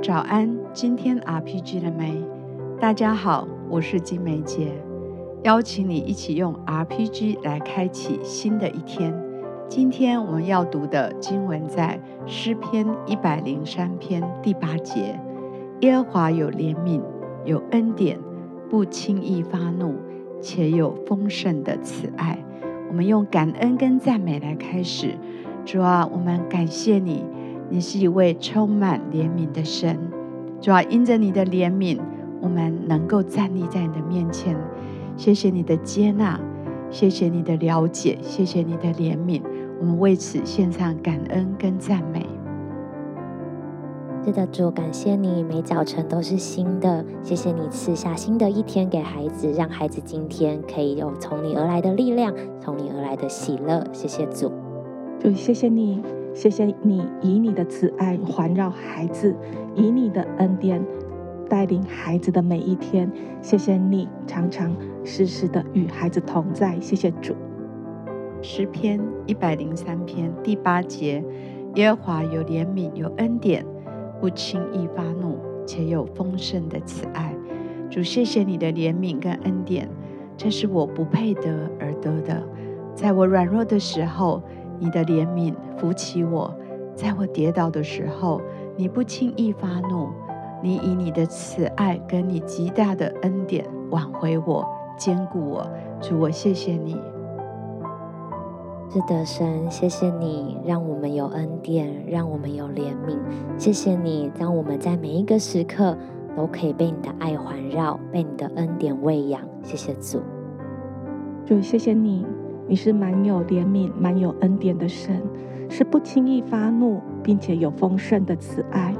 早安，今天 RPG 了没？大家好，我是金梅姐，邀请你一起用 RPG 来开启新的一天。今天我们要读的经文在诗篇一百零三篇第八节：耶和华有怜悯，有恩典，不轻易发怒，且有丰盛的慈爱。我们用感恩跟赞美来开始。主啊，我们感谢你。你是一位充满怜悯的神，主要因着你的怜悯，我们能够站立在你的面前。谢谢你的接纳，谢谢你的了解，谢谢你的怜悯。我们为此献上感恩跟赞美。是的，主，感谢你每早晨都是新的。谢谢你赐下新的一天给孩子，让孩子今天可以有从你而来的力量，从你而来的喜乐。谢谢主，主，谢谢你。谢谢你以你的慈爱环绕孩子，以你的恩典带领孩子的每一天。谢谢你常常时时的与孩子同在。谢谢主。诗篇一百零三篇第八节：耶和华有怜悯，有恩典，不轻易发怒，且有丰盛的慈爱。主，谢谢你的怜悯跟恩典，这是我不配得而得的，在我软弱的时候。你的怜悯扶起我，在我跌倒的时候，你不轻易发怒，你以你的慈爱跟你极大的恩典挽回我，坚固我。主，我谢谢你。是的，神，谢谢你让我们有恩典，让我们有怜悯。谢谢你，让我们在每一个时刻都可以被你的爱环绕，被你的恩典喂养。谢谢主。主，谢谢你。你是满有怜悯、满有恩典的神，是不轻易发怒，并且有丰盛的慈爱。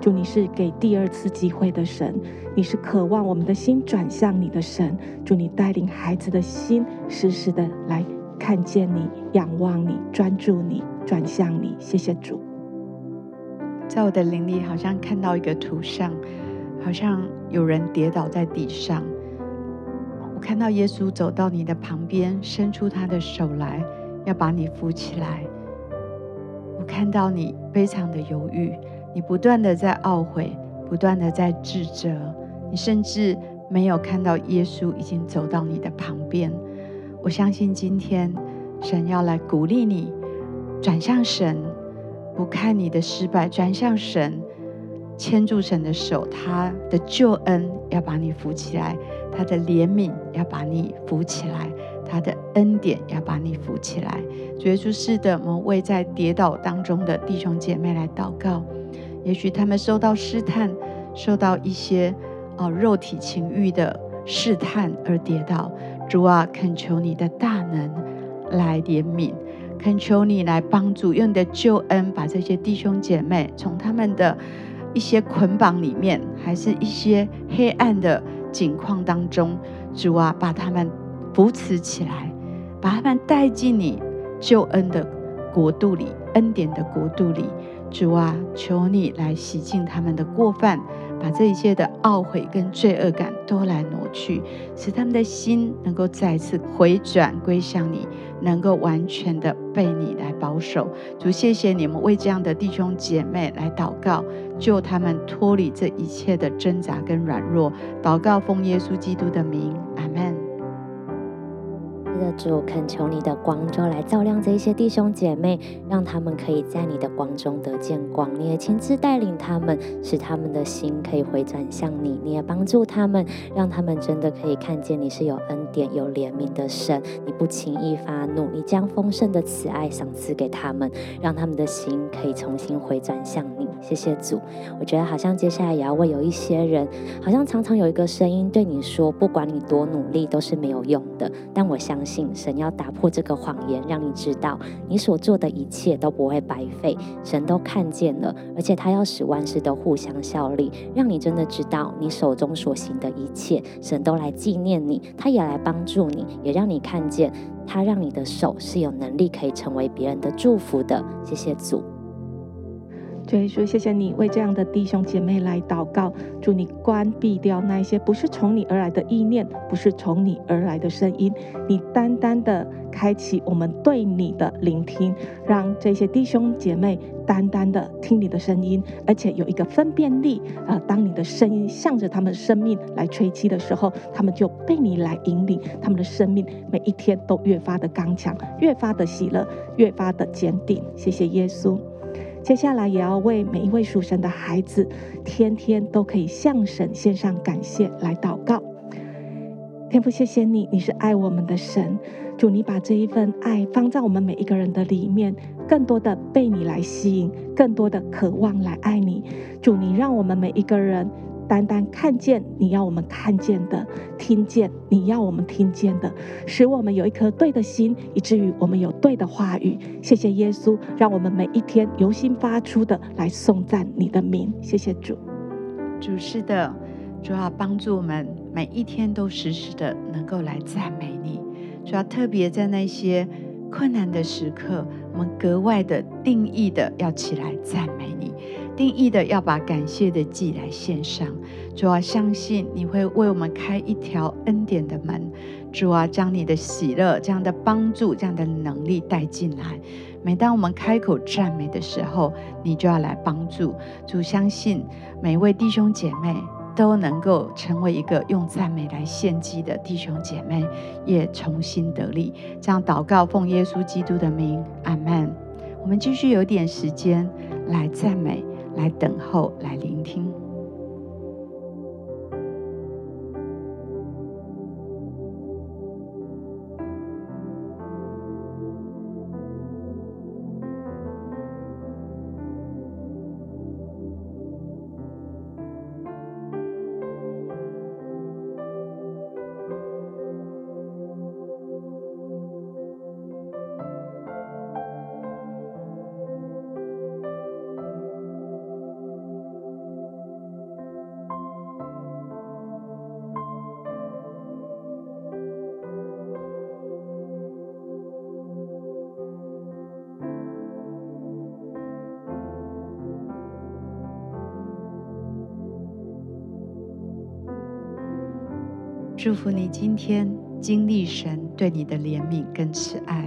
主，你是给第二次机会的神，你是渴望我们的心转向你的神。主，你带领孩子的心，时时的来看见你、仰望你、专注你、转向你。谢谢主。在我的灵里，好像看到一个图像，好像有人跌倒在地上。看到耶稣走到你的旁边，伸出他的手来，要把你扶起来。我看到你非常的犹豫，你不断的在懊悔，不断的在自责，你甚至没有看到耶稣已经走到你的旁边。我相信今天神要来鼓励你，转向神，不看你的失败，转向神。牵住神的手，他的救恩要把你扶起来，他的怜悯要把你扶起来，他的恩典要把你扶起来。主耶稣，是的，我们为在跌倒当中的弟兄姐妹来祷告。也许他们受到试探，受到一些哦肉体情欲的试探而跌倒。主啊，恳求你的大能来怜悯，恳求你来帮助，用你的救恩把这些弟兄姐妹从他们的。一些捆绑里面，还是一些黑暗的境况当中，主啊，把他们扶持起来，把他们带进你救恩的国度里，恩典的国度里。主啊，求你来洗净他们的过犯，把这一切的懊悔跟罪恶感都来挪去，使他们的心能够再次回转归向你，能够完全的被你来保守。主，谢谢你们为这样的弟兄姐妹来祷告，救他们脱离这一切的挣扎跟软弱。祷告奉耶稣基督的名，的主，恳求你的光就来照亮这一些弟兄姐妹，让他们可以在你的光中得见光。你也亲自带领他们，使他们的心可以回转向你。你也帮助他们，让他们真的可以看见你是有恩典、有怜悯的神。你不轻易发怒，你将丰盛的慈爱赏赐给他们，让他们的心可以重新回转向你。谢谢主。我觉得好像接下来也要为有一些人，好像常常有一个声音对你说，不管你多努力都是没有用的。但我相信。神要打破这个谎言，让你知道你所做的一切都不会白费。神都看见了，而且他要使万事都互相效力，让你真的知道你手中所行的一切，神都来纪念你，他也来帮助你，也让你看见他让你的手是有能力可以成为别人的祝福的。谢谢主。主耶稣，谢谢你为这样的弟兄姐妹来祷告，祝你关闭掉那一些不是从你而来的意念，不是从你而来的声音，你单单的开启我们对你的聆听，让这些弟兄姐妹单单的听你的声音，而且有一个分辨力。啊、呃，当你的声音向着他们生命来吹气的时候，他们就被你来引领，他们的生命每一天都越发的刚强，越发的喜乐，越发的坚定。谢谢耶稣。接下来也要为每一位属神的孩子，天天都可以向神献上感谢来祷告。天父，谢谢你，你是爱我们的神。主，你把这一份爱放在我们每一个人的里面，更多的被你来吸引，更多的渴望来爱你。主，你让我们每一个人。单单看见你要我们看见的，听见你要我们听见的，使我们有一颗对的心，以至于我们有对的话语。谢谢耶稣，让我们每一天由心发出的来颂赞你的名。谢谢主，主是的，主要帮助我们每一天都时时的能够来赞美你。主要特别在那些困难的时刻，我们格外的定义的要起来赞美。定义的要把感谢的祭来献上，主啊，相信你会为我们开一条恩典的门，主啊，将你的喜乐、这样的帮助、这样的能力带进来。每当我们开口赞美的时候，你就要来帮助。主，相信每一位弟兄姐妹都能够成为一个用赞美来献祭的弟兄姐妹，也重新得力。这样祷告，奉耶稣基督的名，阿门。我们继续有点时间来赞美。来等候，来聆听。祝福你今天经历神对你的怜悯跟慈爱。